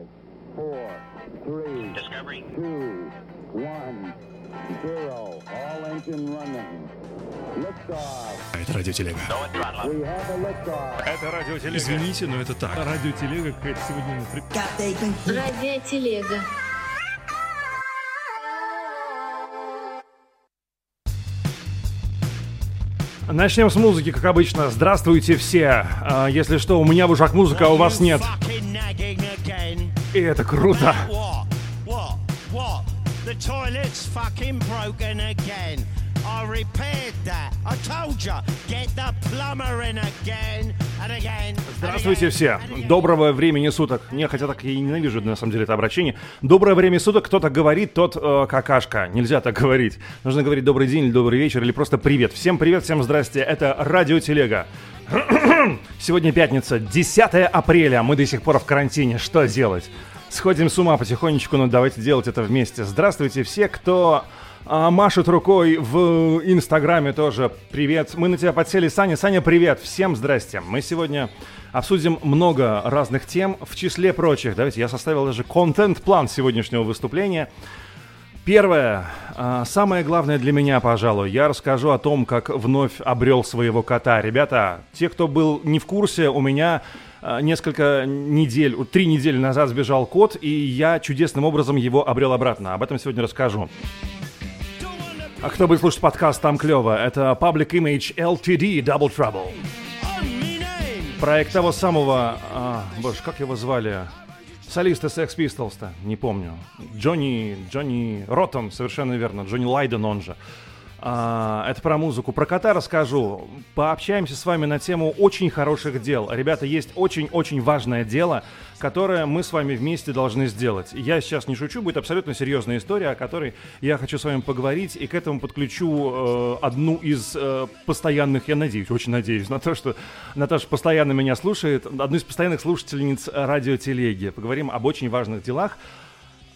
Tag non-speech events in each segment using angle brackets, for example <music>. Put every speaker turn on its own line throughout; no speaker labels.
Five, four, three,
Discovery.
two, one, zero. All engine running. Liftoff.
Это радиотелега. Это радиотелега. Извините, но это так. Радиотелега какая-то сегодня...
Радиотелега.
Начнем с музыки, как обычно. Здравствуйте все. А, если что, у меня в ушах музыка, а у вас нет. И это круто. <laughs>
The toilet's fucking broken again. I repaired that. I told you. Get the plumber in again and again.
Здравствуйте все. Доброго времени суток. Не, хотя так я и ненавижу, на самом деле, это обращение. Доброе время суток. Кто так говорит, тот э, какашка. Нельзя так говорить. Нужно говорить добрый день или добрый вечер, или просто привет. Всем привет, всем здрасте. Это Радиотелега. Сегодня пятница, 10 апреля. Мы до сих пор в карантине. Что делать? Сходим с ума потихонечку, но давайте делать это вместе. Здравствуйте все, кто а, машет рукой в Инстаграме тоже. Привет. Мы на тебя подсели, Саня. Саня, привет. Всем здрасте. Мы сегодня обсудим много разных тем, в числе прочих. Давайте, я составил даже контент-план сегодняшнего выступления. Первое, а, самое главное для меня, пожалуй, я расскажу о том, как вновь обрел своего кота. Ребята, те, кто был не в курсе, у меня а, несколько недель, три недели назад сбежал кот, и я чудесным образом его обрел обратно. Об этом сегодня расскажу. А кто будет слушать подкаст, там клево. Это Public Image LTD Double Trouble. Проект того самого... а, боже, как его звали? Солиста Sex Pistols-то, не помню. Джонни... Джонни Роттон, совершенно верно. Джонни Лайден он же. А, это про музыку. Про кота расскажу. Пообщаемся с вами на тему очень хороших дел. Ребята, есть очень-очень важное дело, которое мы с вами вместе должны сделать. Я сейчас не шучу, будет абсолютно серьезная история, о которой я хочу с вами поговорить, и к этому подключу э, одну из э, постоянных, я надеюсь, очень надеюсь на то, что Наташа постоянно меня слушает, одну из постоянных слушательниц радиотелеги. Поговорим об очень важных делах.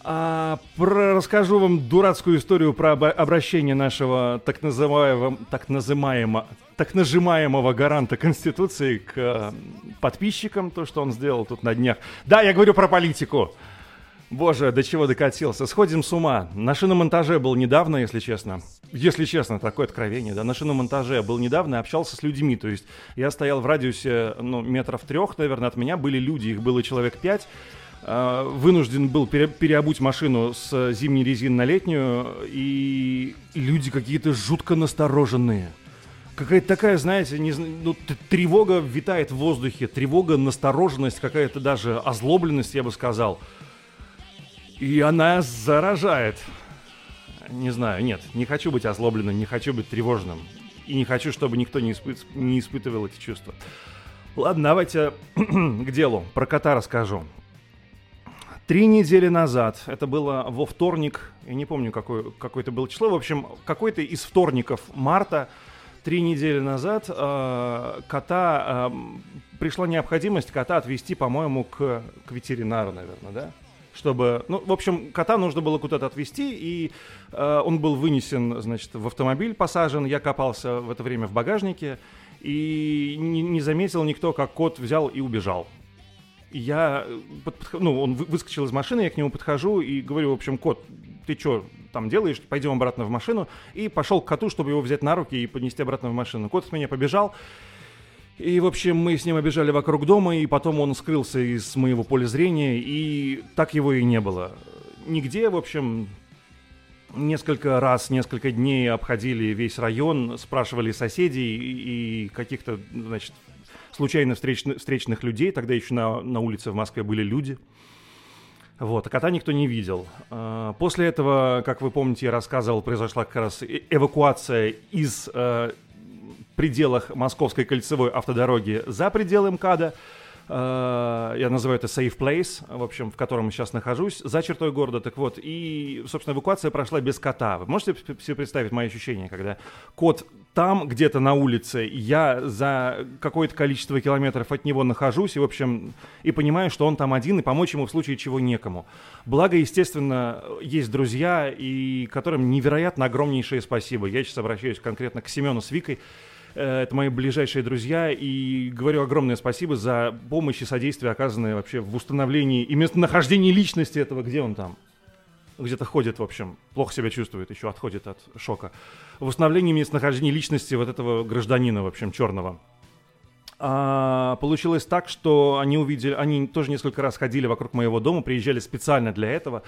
А, про- расскажу вам дурацкую историю про обо- обращение нашего так называемого, так называемого, так нажимаемого гаранта Конституции к э, подписчикам, то, что он сделал тут на днях. Да, я говорю про политику. Боже, до чего докатился. Сходим с ума. На шиномонтаже был недавно, если честно. Если честно, такое откровение, да. На шиномонтаже был недавно общался с людьми. То есть я стоял в радиусе, ну, метров трех, наверное, от меня были люди. Их было человек пять. А, Вынужден был пере- переобуть машину с зимней резины на летнюю. И люди какие-то жутко настороженные. Какая-то такая, знаете, не, ну, тревога витает в воздухе, тревога, настороженность, какая-то даже озлобленность, я бы сказал. И она заражает. Не знаю, нет, не хочу быть озлобленным, не хочу быть тревожным. И не хочу, чтобы никто не, испы- не испытывал эти чувства. Ладно, давайте <clears throat> к делу. Про кота расскажу. Три недели назад, это было во вторник, я не помню, какое, какое это было число, в общем, какой-то из вторников марта, три недели назад, э, кота, э, пришла необходимость кота отвезти, по-моему, к, к ветеринару, наверное, да? Чтобы, ну, в общем, кота нужно было куда-то отвезти, и э, он был вынесен, значит, в автомобиль посажен, я копался в это время в багажнике, и не, не заметил никто, как кот взял и убежал. Я, э, ну, он вы- выскочил из машины, я к нему подхожу и говорю, в общем, кот, ты что там делаешь? Пойдем обратно в машину. И пошел к коту, чтобы его взять на руки и поднести обратно в машину. Кот с меня побежал. И, в общем, мы с ним обежали вокруг дома, и потом он скрылся из моего поля зрения, и так его и не было. Нигде, в общем, несколько раз, несколько дней обходили весь район, спрашивали соседей и каких-то, значит, случайно встречн- встречных людей. Тогда еще на, на улице в Москве были люди. Вот, а кота никто не видел. А, После этого, как вы помните, я рассказывал, произошла как раз э- эвакуация из э, пределах Московской кольцевой автодороги за пределы МКАДа. Э, Я называю это safe place, в общем, в котором сейчас нахожусь, за чертой города. Так вот, и, собственно, эвакуация прошла без кота. Вы можете себе представить мои ощущения, когда кот там, где-то на улице, я за какое-то количество километров от него нахожусь, и, в общем, и понимаю, что он там один, и помочь ему в случае чего некому. Благо, естественно, есть друзья, и которым невероятно огромнейшее спасибо. Я сейчас обращаюсь конкретно к Семену с Викой, это мои ближайшие друзья, и говорю огромное спасибо за помощь и содействие, оказанное вообще в установлении и местонахождении личности этого, где он там где-то ходит, в общем, плохо себя чувствует, еще отходит от шока. В установлении местонахождения личности вот этого гражданина, в общем, черного. А, получилось так, что они увидели, они тоже несколько раз ходили вокруг моего дома, приезжали специально для этого.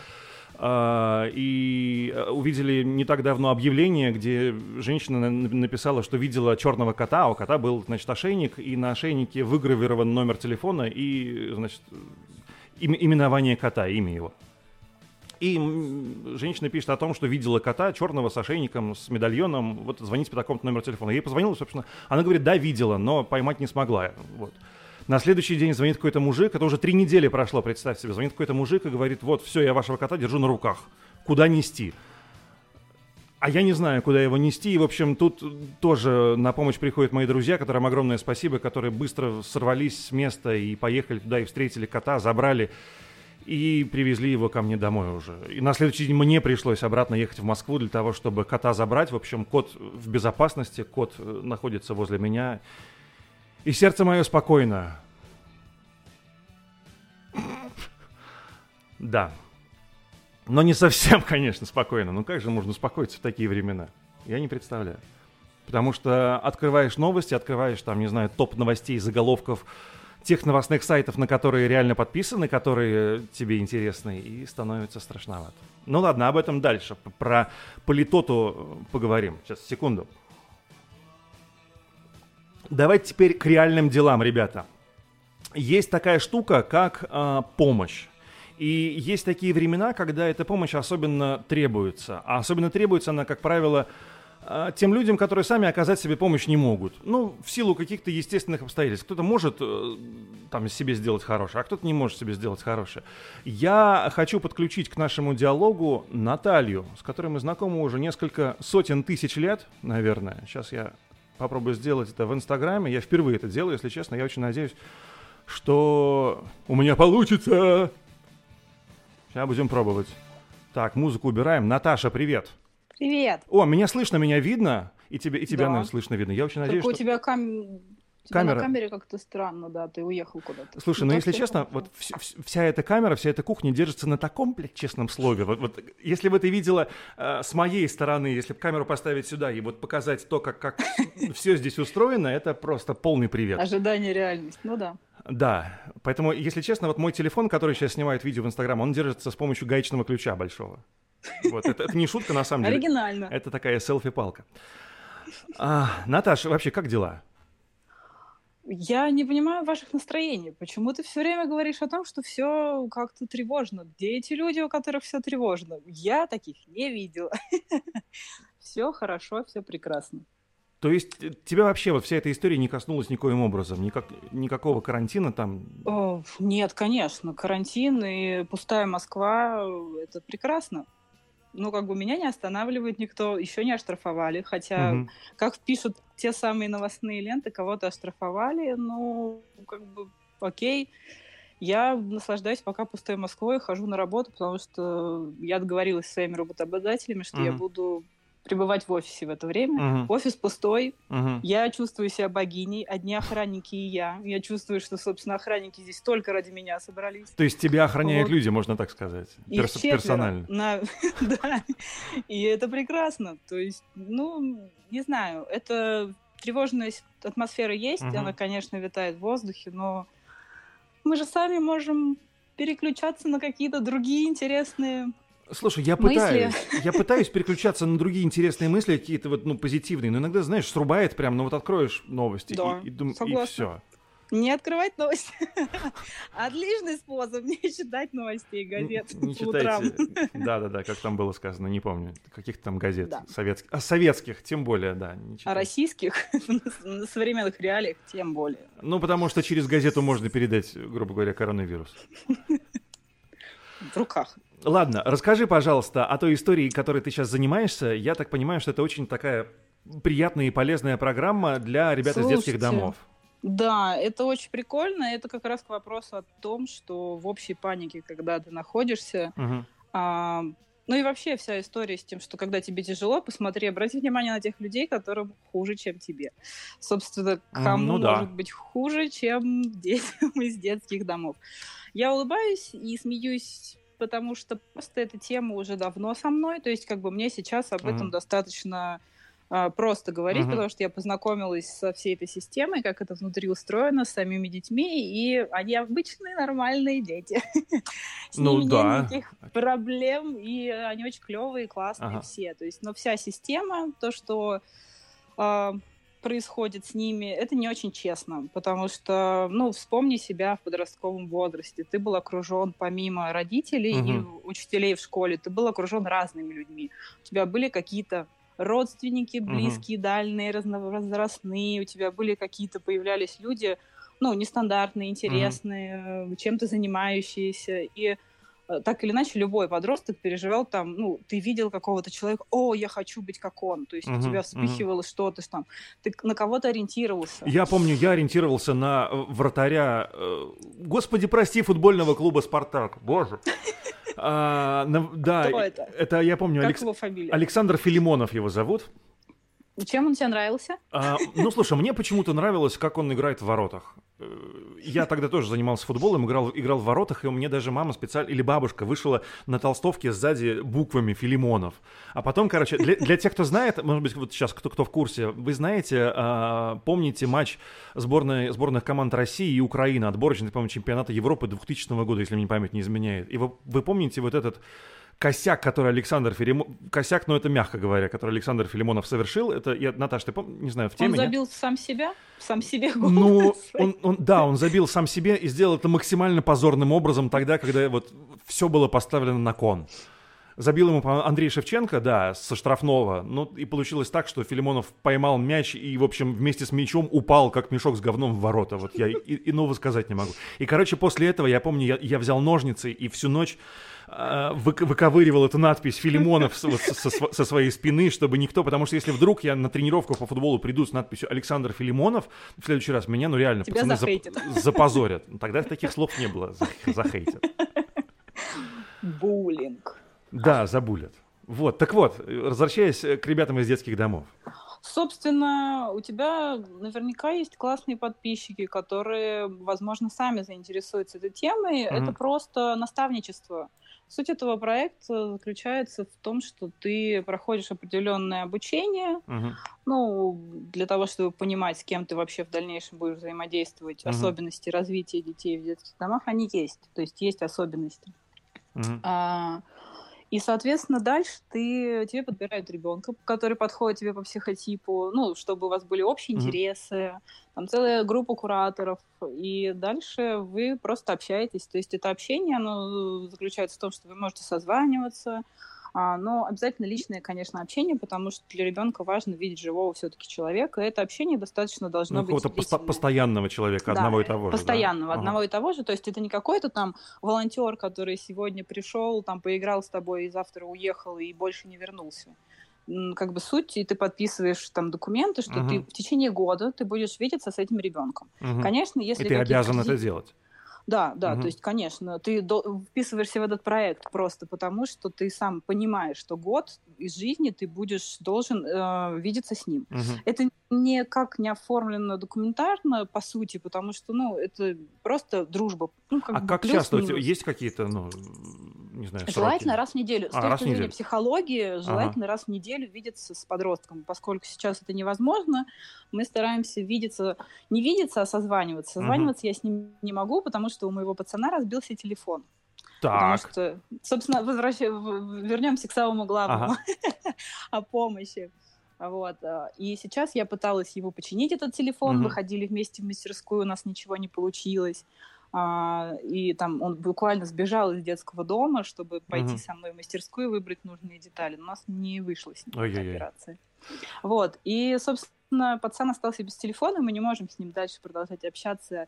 Uh, и э, увидели не так давно объявление, где женщина написала, что видела черного кота, а у кота был, значит, ошейник, и на ошейнике выгравирован номер телефона и, значит, им, именование кота, имя его. И женщина пишет о том, что видела кота черного с ошейником, с медальоном, вот звоните по такому номеру телефона. Ей позвонила, собственно, она говорит, да, видела, но поймать не смогла. Вот. На следующий день звонит какой-то мужик, это уже три недели прошло, представь себе, звонит какой-то мужик и говорит, вот, все, я вашего кота держу на руках, куда нести? А я не знаю, куда его нести. И, в общем, тут тоже на помощь приходят мои друзья, которым огромное спасибо, которые быстро сорвались с места и поехали туда и встретили кота, забрали и привезли его ко мне домой уже. И на следующий день мне пришлось обратно ехать в Москву для того, чтобы кота забрать. В общем, кот в безопасности, кот э, находится возле меня. И сердце мое спокойно. Да. Но не совсем, <laughs> конечно, спокойно. Ну как же можно успокоиться в такие времена? Я не представляю. Потому что открываешь новости, открываешь там, не знаю, топ новостей, заголовков, тех новостных сайтов, на которые реально подписаны, которые тебе интересны, и становится страшновато. Ну ладно, об этом дальше. Про политоту поговорим. Сейчас, секунду. Давайте теперь к реальным делам, ребята. Есть такая штука, как э, помощь. И есть такие времена, когда эта помощь особенно требуется. А особенно требуется она, как правило, а, тем людям, которые сами оказать себе помощь не могут. Ну, в силу каких-то естественных обстоятельств. Кто-то может э, там себе сделать хорошее, а кто-то не может себе сделать хорошее. Я хочу подключить к нашему диалогу Наталью, с которой мы знакомы уже несколько сотен тысяч лет, наверное. Сейчас я попробую сделать это в Инстаграме. Я впервые это делаю, если честно. Я очень надеюсь, что у меня получится. Сейчас будем пробовать. Так, музыку убираем. Наташа, привет.
Привет.
О, меня слышно, меня видно, и тебя, и тебя, да. наверное, слышно, видно. Я очень надеюсь,
Только
что...
у тебя кам... Камера. на камере как-то странно, да, ты уехал куда-то.
Слушай, ну, ну если честно, вот вся, вся эта камера, вся эта кухня держится на таком, блядь, честном слове. Вот, вот если бы ты видела э, с моей стороны, если бы камеру поставить сюда и вот показать то, как, как <laughs> все здесь устроено, это просто полный привет.
Ожидание реальность, ну да.
Да, поэтому, если честно, вот мой телефон, который сейчас снимает видео в Инстаграм, он держится с помощью гаечного ключа большого. Вот, это, это не шутка, на самом деле.
Оригинально.
Это такая селфи-палка. А, Наташа, вообще, как дела?
Я не понимаю ваших настроений. Почему ты все время говоришь о том, что все как-то тревожно? Где эти люди, у которых все тревожно? Я таких не видела. <laughs> Все хорошо, все прекрасно.
То есть э, тебя вообще вот вся эта история не коснулась никоим образом? Никак, никакого карантина там?
О, нет, конечно. Карантин и пустая Москва — это прекрасно ну, как бы меня не останавливает никто, еще не оштрафовали, хотя, угу. как пишут те самые новостные ленты, кого-то оштрафовали, ну, как бы, окей. Я наслаждаюсь пока пустой Москвой, хожу на работу, потому что я договорилась с своими работодателями, что угу. я буду пребывать в офисе в это время. Угу. Офис пустой. Угу. Я чувствую себя богиней. Одни охранники и я. Я чувствую, что, собственно, охранники здесь только ради меня собрались.
То есть тебя охраняют вот. люди, можно так сказать, Перс- четверо, персонально.
На... <laughs> да. И это прекрасно. То есть, ну, не знаю, это тревожная атмосфера есть, угу. она, конечно, витает в воздухе, но мы же сами можем переключаться на какие-то другие интересные
Слушай, я пытаюсь, я пытаюсь переключаться на другие интересные мысли, какие-то вот, ну, позитивные, но иногда, знаешь, срубает прям, ну, вот откроешь новости
да,
и, и, дум,
и
все.
Не открывать новости. <laughs> Отличный способ не читать новостей газет
Не читайте. <laughs> Да-да-да, как там было сказано, не помню. Каких там газет советских. А советских, тем более, да.
А российских, <laughs> на современных реалиях, тем более.
Ну, потому что через газету можно передать, грубо говоря, коронавирус.
В руках.
Ладно, расскажи, пожалуйста, о той истории, которой ты сейчас занимаешься. Я так понимаю, что это очень такая приятная и полезная программа для ребят Слушайте, из детских домов.
Да, это очень прикольно. Это как раз к вопросу о том, что в общей панике, когда ты находишься, угу. а, Ну и вообще вся история с тем, что когда тебе тяжело, посмотри, обрати внимание на тех людей, которым хуже, чем тебе. Собственно, кому ну, да. может быть хуже, чем <laughs> детям из детских домов. Я улыбаюсь и смеюсь потому что просто эта тема уже давно со мной, то есть как бы мне сейчас об этом mm-hmm. достаточно а, просто говорить, uh-huh. потому что я познакомилась со всей этой системой, как это внутри устроено, с самими детьми, и они обычные нормальные дети. <laughs> С ну, ними да. нет никаких проблем, и они очень клевые, классные все. То есть, но вся система, то, что э, происходит с ними, это не очень честно, потому что, ну, вспомни себя в подростковом возрасте. Ты был окружен помимо родителей uh-huh. и учителей в школе, ты был окружен разными людьми. У тебя были какие-то родственники близкие, угу. дальние, разновозрастные, у тебя были какие-то, появлялись люди, ну, нестандартные, интересные, угу. чем-то занимающиеся, и так или иначе любой подросток переживал там, ну, ты видел какого-то человека, о, я хочу быть как он, то есть uh-huh, у тебя вспыхивало uh-huh. что-то там, ты на кого-то ориентировался.
Я помню, я ориентировался на э, вратаря, господи, прости, футбольного клуба «Спартак», боже. <laughs> А, на, да, Кто это? Это я помню.
Как Алекс... его фамилия?
Александр Филимонов его зовут.
Чем он тебе нравился?
А, ну, слушай, мне почему-то нравилось, как он играет в воротах. Э, я тогда тоже занимался футболом, играл, играл в воротах, и меня даже мама специально, или бабушка вышла на толстовке сзади буквами Филимонов. А потом, короче, для, для тех, кто знает, может быть, вот сейчас кто, кто в курсе, вы знаете, а, помните матч сборной, сборных команд России и Украины, отборочный, по-моему, чемпионата Европы 2000 года, если мне память не изменяет. И вы, вы помните вот этот косяк, который Александр Филимонов... Косяк, но это мягко говоря, который Александр Филимонов совершил, это, я, Наташ, ты помнишь, не знаю, в теме,
Он забил нет? сам себя? Сам себе гол?
Ну, он, он, да, он забил сам себе и сделал это максимально позорным образом тогда, когда вот все было поставлено на кон. Забил ему Андрей Шевченко, да, со штрафного. Ну, и получилось так, что Филимонов поймал мяч и, в общем, вместе с мячом упал, как мешок с говном в ворота. Вот я и, иного сказать не могу. И, короче, после этого, я помню, я, я взял ножницы и всю ночь выковыривал эту надпись Филимонов со, со, со своей спины, чтобы никто... Потому что если вдруг я на тренировку по футболу приду с надписью Александр Филимонов, в следующий раз меня, ну реально,
Тебя пацаны
зап, запозорят. Тогда таких слов не было. Захейтят.
Буллинг.
Да, забулят. Вот, так вот, возвращаясь к ребятам из детских домов.
Собственно, у тебя наверняка есть классные подписчики, которые, возможно, сами заинтересуются этой темой. Mm-hmm. Это просто наставничество. Суть этого проекта заключается в том, что ты проходишь определенное обучение, uh-huh. ну, для того, чтобы понимать, с кем ты вообще в дальнейшем будешь взаимодействовать, uh-huh. особенности развития детей в детских домах, они есть. То есть есть особенности. Uh-huh. А, и, соответственно, дальше ты, тебе подбирают ребенка, который подходит тебе по психотипу, ну, чтобы у вас были общие mm-hmm. интересы, там целая группа кураторов, и дальше вы просто общаетесь. То есть это общение, оно заключается в том, что вы можете созваниваться, но обязательно личное, конечно, общение, потому что для ребенка важно видеть живого все-таки человека. И это общение достаточно должно ну, быть
какого-то постоянного человека, да, одного и того
же. Постоянного, да? одного ага. и того же. То есть это не какой-то там волонтер, который сегодня пришел, там поиграл с тобой и завтра уехал и больше не вернулся как бы суть, и ты подписываешь там документы, что угу. ты в течение года ты будешь видеться с этим ребенком. Угу. Конечно, если
и ты обязан это делать.
Да, да, угу. то есть, конечно, ты вписываешься в этот проект просто потому, что ты сам понимаешь, что год из жизни ты будешь должен э, видеться с ним. Угу. Это никак не оформлено документарно, по сути, потому что, ну, это просто дружба. Ну,
как а как часто? Есть какие-то, ну, не знаю,
Желательно раз в неделю. А, с точки зрения психологии, желательно ага. раз в неделю видеться с подростком. Поскольку сейчас это невозможно, мы стараемся видеться, не видеться, а созваниваться. Созваниваться угу. я с ним не могу, потому что у моего пацана разбился телефон.
Так.
Потому что, собственно, возвращ... вернемся к самому главному ага. <laughs> о помощи. Вот. Э, и сейчас я пыталась его починить, этот телефон. Угу. Выходили вместе в мастерскую, у нас ничего не получилось. А, и там он буквально сбежал из детского дома, чтобы пойти угу. со мной в мастерскую и выбрать нужные детали. Но у нас не вышло с ним эта операция. Вот. И, собственно, пацан остался без телефона, мы не можем с ним дальше продолжать общаться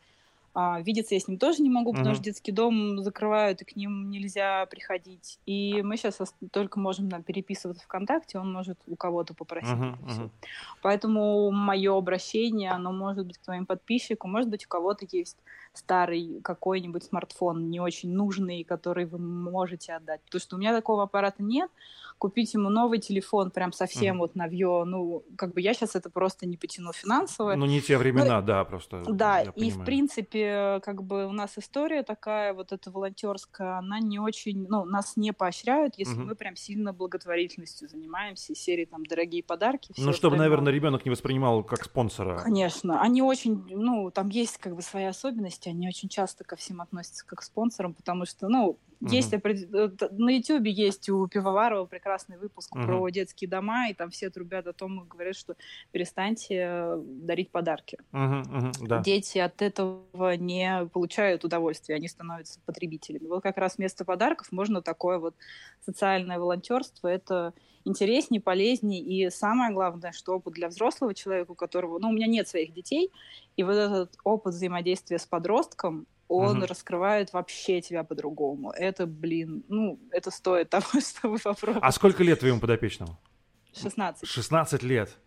А, видеться я с ним тоже не могу, потому uh-huh. что детский дом закрывают, и к ним нельзя приходить. И мы сейчас только можем нам переписываться ВКонтакте, он может у кого-то попросить. Uh-huh, uh-huh. Поэтому мое обращение, оно может быть к твоим подписчикам, может быть, у кого-то есть старый какой-нибудь смартфон, не очень нужный, который вы можете отдать. Потому что у меня такого аппарата нет, купить ему новый телефон, прям совсем mm. вот навье, ну, как бы я сейчас это просто не потяну финансово.
Ну, не те времена, ну, да, просто.
Да, и в принципе, как бы у нас история такая, вот эта волонтерская, она не очень, ну, нас не поощряют, если mm-hmm. мы прям сильно благотворительностью занимаемся, серии там «Дорогие подарки».
Ну, чтобы, остальное. наверное, ребенок не воспринимал как спонсора.
Конечно, они очень, ну, там есть как бы свои особенности, они очень часто ко всем относятся как к спонсорам, потому что, ну, Угу. Есть на Ютубе есть у Пивоварова прекрасный выпуск угу. про детские дома, и там все трубят о том, говорят, что перестаньте э, дарить подарки.
Угу, угу, да.
Дети от этого не получают удовольствия, они становятся потребителями. Вот как раз вместо подарков можно такое вот социальное волонтерство. Это интереснее, полезнее, и самое главное, что опыт для взрослого человека, у которого, ну, у меня нет своих детей, и вот этот опыт взаимодействия с подростком, он угу. раскрывает вообще тебя по-другому. Это, блин, ну, это стоит того, <laughs> чтобы попробовать.
А сколько лет твоему подопечному?
16.
16 лет.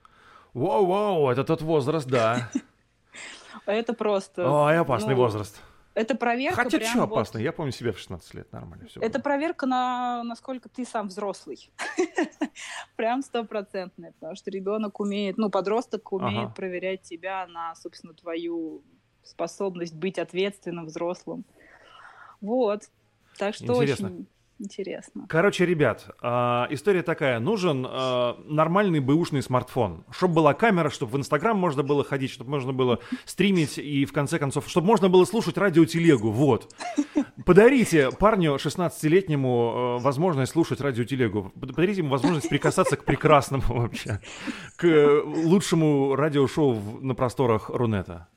Вау-вау, это тот возраст, да. <laughs>
Это просто...
Ой, опасный ну, возраст.
Это проверка.
Хотя что опасно? Вот... Я помню себя в 16 лет, нормально все.
Это было. проверка на насколько ты сам взрослый. <laughs> Прям стопроцентная, потому что ребенок умеет, ну, подросток умеет ага. проверять тебя на, собственно, твою способность быть ответственным взрослым. Вот. Так что Интересно. очень интересно.
Короче, ребят, э, история такая. Нужен э, нормальный бэушный смартфон. Чтобы была камера, чтобы в Инстаграм можно было ходить, чтобы можно было стримить и, в конце концов, чтобы можно было слушать радиотелегу. Вот. Подарите парню 16-летнему э, возможность слушать радиотелегу. Подарите ему возможность прикасаться к прекрасному вообще. К лучшему радиошоу на просторах Рунета.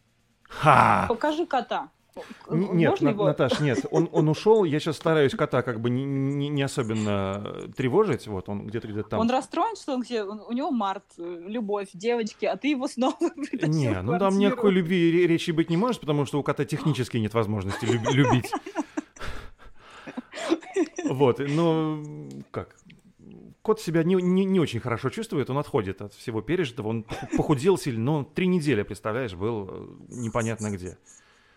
Ха! Покажи кота.
Нет, Можно его? Наташ, нет, он, он ушел, я сейчас стараюсь кота как бы не, не, не особенно тревожить, вот он где-то где-то там.
Он расстроен, что он где, он, у него март, любовь, девочки, а ты его снова <laughs>
Не, ну там никакой любви речи быть не может, потому что у кота технически нет возможности любить. <laughs> Вот, но как, кот себя не, не, не очень хорошо чувствует, он отходит от всего пережитого, он похудел сильно, но три недели, представляешь, был э, непонятно где.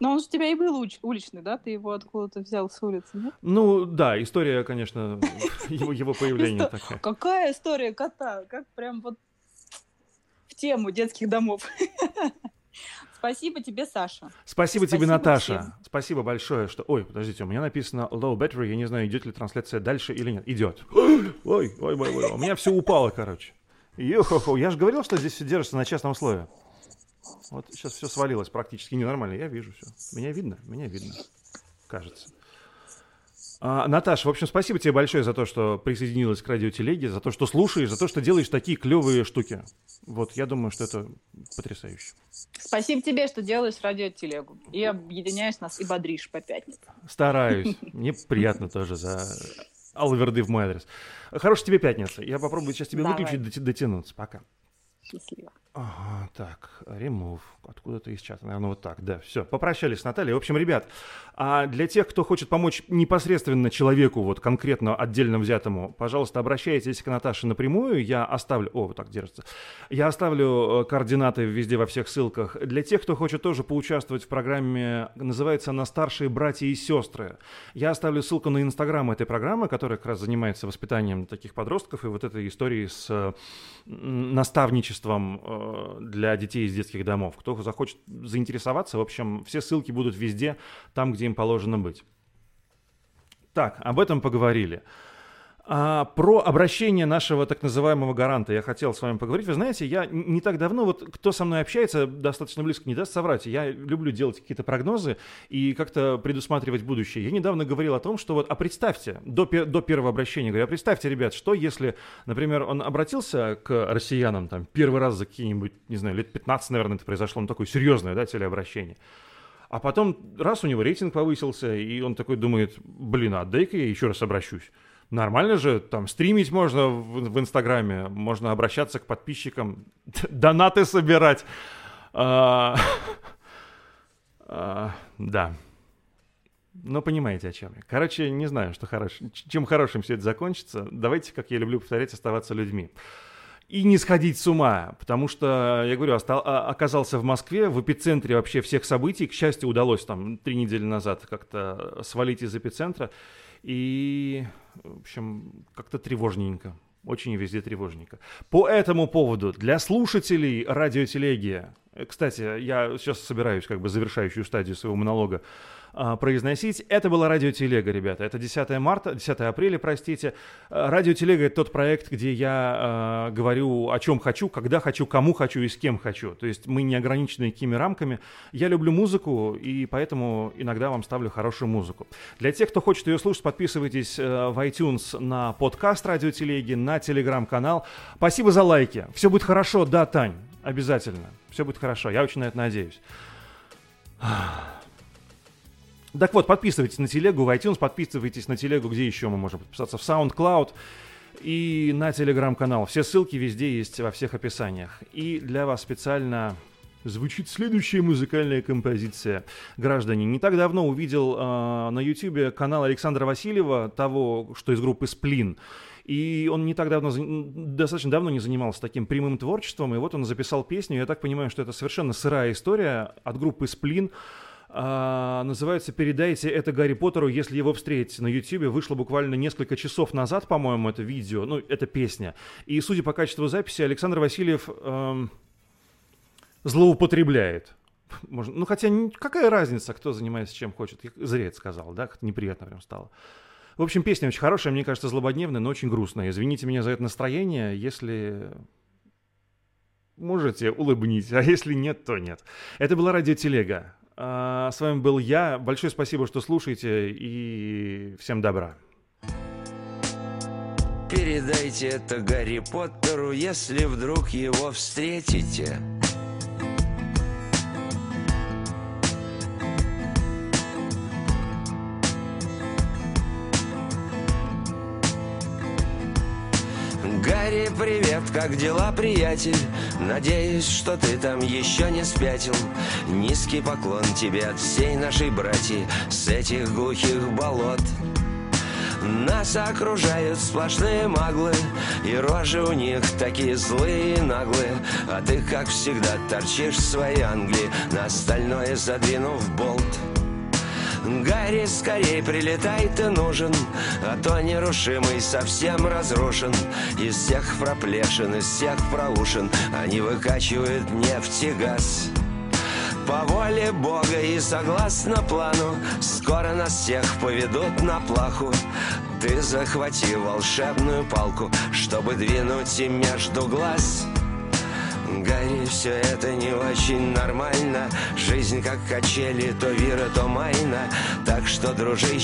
Но он же у тебя и был уч- уличный, да? Ты его откуда-то взял с улицы, нет?
Ну, да, история, конечно, <laughs> его, его появления такая.
Какая история кота? Как прям вот в тему детских домов. <laughs> Спасибо тебе, Саша.
Спасибо, Спасибо тебе, Наташа. Всем. Спасибо большое, что... Ой, подождите, у меня написано low battery, я не знаю, идет ли трансляция дальше или нет. Идет. <gasps> Ой, ой, ой, ой, у меня все упало, короче. Йо-хо-хо, я же говорил, что здесь все держится на частном слое. Вот сейчас все свалилось практически ненормально. Я вижу все. Меня видно? Меня видно. Кажется. А, Наташа, в общем, спасибо тебе большое за то, что присоединилась к радиотелеге, за то, что слушаешь, за то, что делаешь такие клевые штуки. Вот, я думаю, что это потрясающе.
Спасибо тебе, что делаешь радиотелегу. И объединяешь нас и бодришь по пятницам.
Стараюсь. <laughs> Мне приятно тоже за алверды в мой адрес. Хорошей тебе пятницы. Я попробую сейчас тебе выключить, дотянуться. Пока.
Счастливо.
Ага, так, remove, откуда-то из чата, наверное, вот так, да, все, попрощались с Натальей. В общем, ребят, а для тех, кто хочет помочь непосредственно человеку, вот конкретно отдельно взятому, пожалуйста, обращайтесь к Наташе напрямую, я оставлю, о, вот так держится, я оставлю э, координаты везде во всех ссылках. Для тех, кто хочет тоже поучаствовать в программе, называется она «Старшие братья и сестры», я оставлю ссылку на инстаграм этой программы, которая как раз занимается воспитанием таких подростков и вот этой истории с наставничеством э, для детей из детских домов. Кто захочет заинтересоваться, в общем, все ссылки будут везде, там, где им положено быть. Так, об этом поговорили. А, про обращение нашего так называемого гаранта я хотел с вами поговорить. Вы знаете, я не так давно, вот кто со мной общается достаточно близко, не даст соврать. Я люблю делать какие-то прогнозы и как-то предусматривать будущее. Я недавно говорил о том, что вот, а представьте, до, до первого обращения, говорю, а представьте, ребят, что если, например, он обратился к россиянам там первый раз за какие-нибудь, не знаю, лет 15, наверное, это произошло, ну такое серьезное, да, телеобращение. А потом раз у него рейтинг повысился, и он такой думает, блин, а дай-ка я еще раз обращусь. Нормально же, там стримить можно в, в Инстаграме, можно обращаться к подписчикам, <laughs> донаты собирать. А, <laughs> а, да. Но понимаете, о чем я. Короче, не знаю, что хорош... чем хорошим все это закончится. Давайте, как я люблю повторять, оставаться людьми. И не сходить с ума, потому что, я говорю, остал, а, оказался в Москве, в эпицентре вообще всех событий. К счастью, удалось там три недели назад как-то свалить из эпицентра. И, в общем, как-то тревожненько. Очень везде тревожненько. По этому поводу для слушателей радиотелегии, э, кстати, я сейчас собираюсь как бы завершающую стадию своего монолога произносить. Это была радиотелега, ребята. Это 10 марта, 10 апреля, простите. А, радиотелега — это тот проект, где я э, говорю о чем хочу, когда хочу, кому хочу и с кем хочу. То есть мы не ограничены какими рамками. Я люблю музыку, и поэтому иногда вам ставлю хорошую музыку. Для тех, кто хочет ее слушать, подписывайтесь э, в iTunes на подкаст радиотелеги, на телеграм-канал. Спасибо за лайки. Все будет хорошо, да, Тань? Обязательно. Все будет хорошо. Я очень на это надеюсь. Так вот, подписывайтесь на телегу в iTunes, подписывайтесь на телегу, где еще мы можем подписаться, в SoundCloud и на телеграм-канал. Все ссылки везде есть во всех описаниях. И для вас специально звучит следующая музыкальная композиция. Граждане, не так давно увидел э, на YouTube канал Александра Васильева, того, что из группы «Сплин». И он не так давно, достаточно давно не занимался таким прямым творчеством, и вот он записал песню. Я так понимаю, что это совершенно сырая история от группы «Сплин». А, называется «Передайте это Гарри Поттеру, если его встретите». На YouTube вышло буквально несколько часов назад, по-моему, это видео, ну, это песня. И, судя по качеству записи, Александр Васильев эм, злоупотребляет. Можно, ну, хотя какая разница, кто занимается чем хочет. Я зря это сказал, да, как неприятно прям стало. В общем, песня очень хорошая, мне кажется, злободневная, но очень грустная. Извините меня за это настроение, если можете, улыбнитесь, а если нет, то нет. Это была радиотелега. А, с вами был я. Большое спасибо, что слушаете, и всем добра.
Передайте это Гарри Поттеру, если вдруг его встретите. Привет, как дела, приятель? Надеюсь, что ты там еще не спятил. Низкий поклон тебе от всей нашей братьи С этих глухих болот. Нас окружают сплошные маглы И рожи у них такие злые и наглые. А ты, как всегда, торчишь в своей Англии На остальное задвинув болт Гарри, скорей прилетай, ты нужен А то нерушимый совсем разрушен. Из всех проплешин, из всех проушин Они выкачивают нефть и газ. По воле Бога и согласно плану Скоро нас всех поведут на плаху. Ты захвати волшебную палку Чтобы двинуть им между глаз Гарри, все это не очень нормально. Жизнь как качели, то вира, то майна. Так что, дружище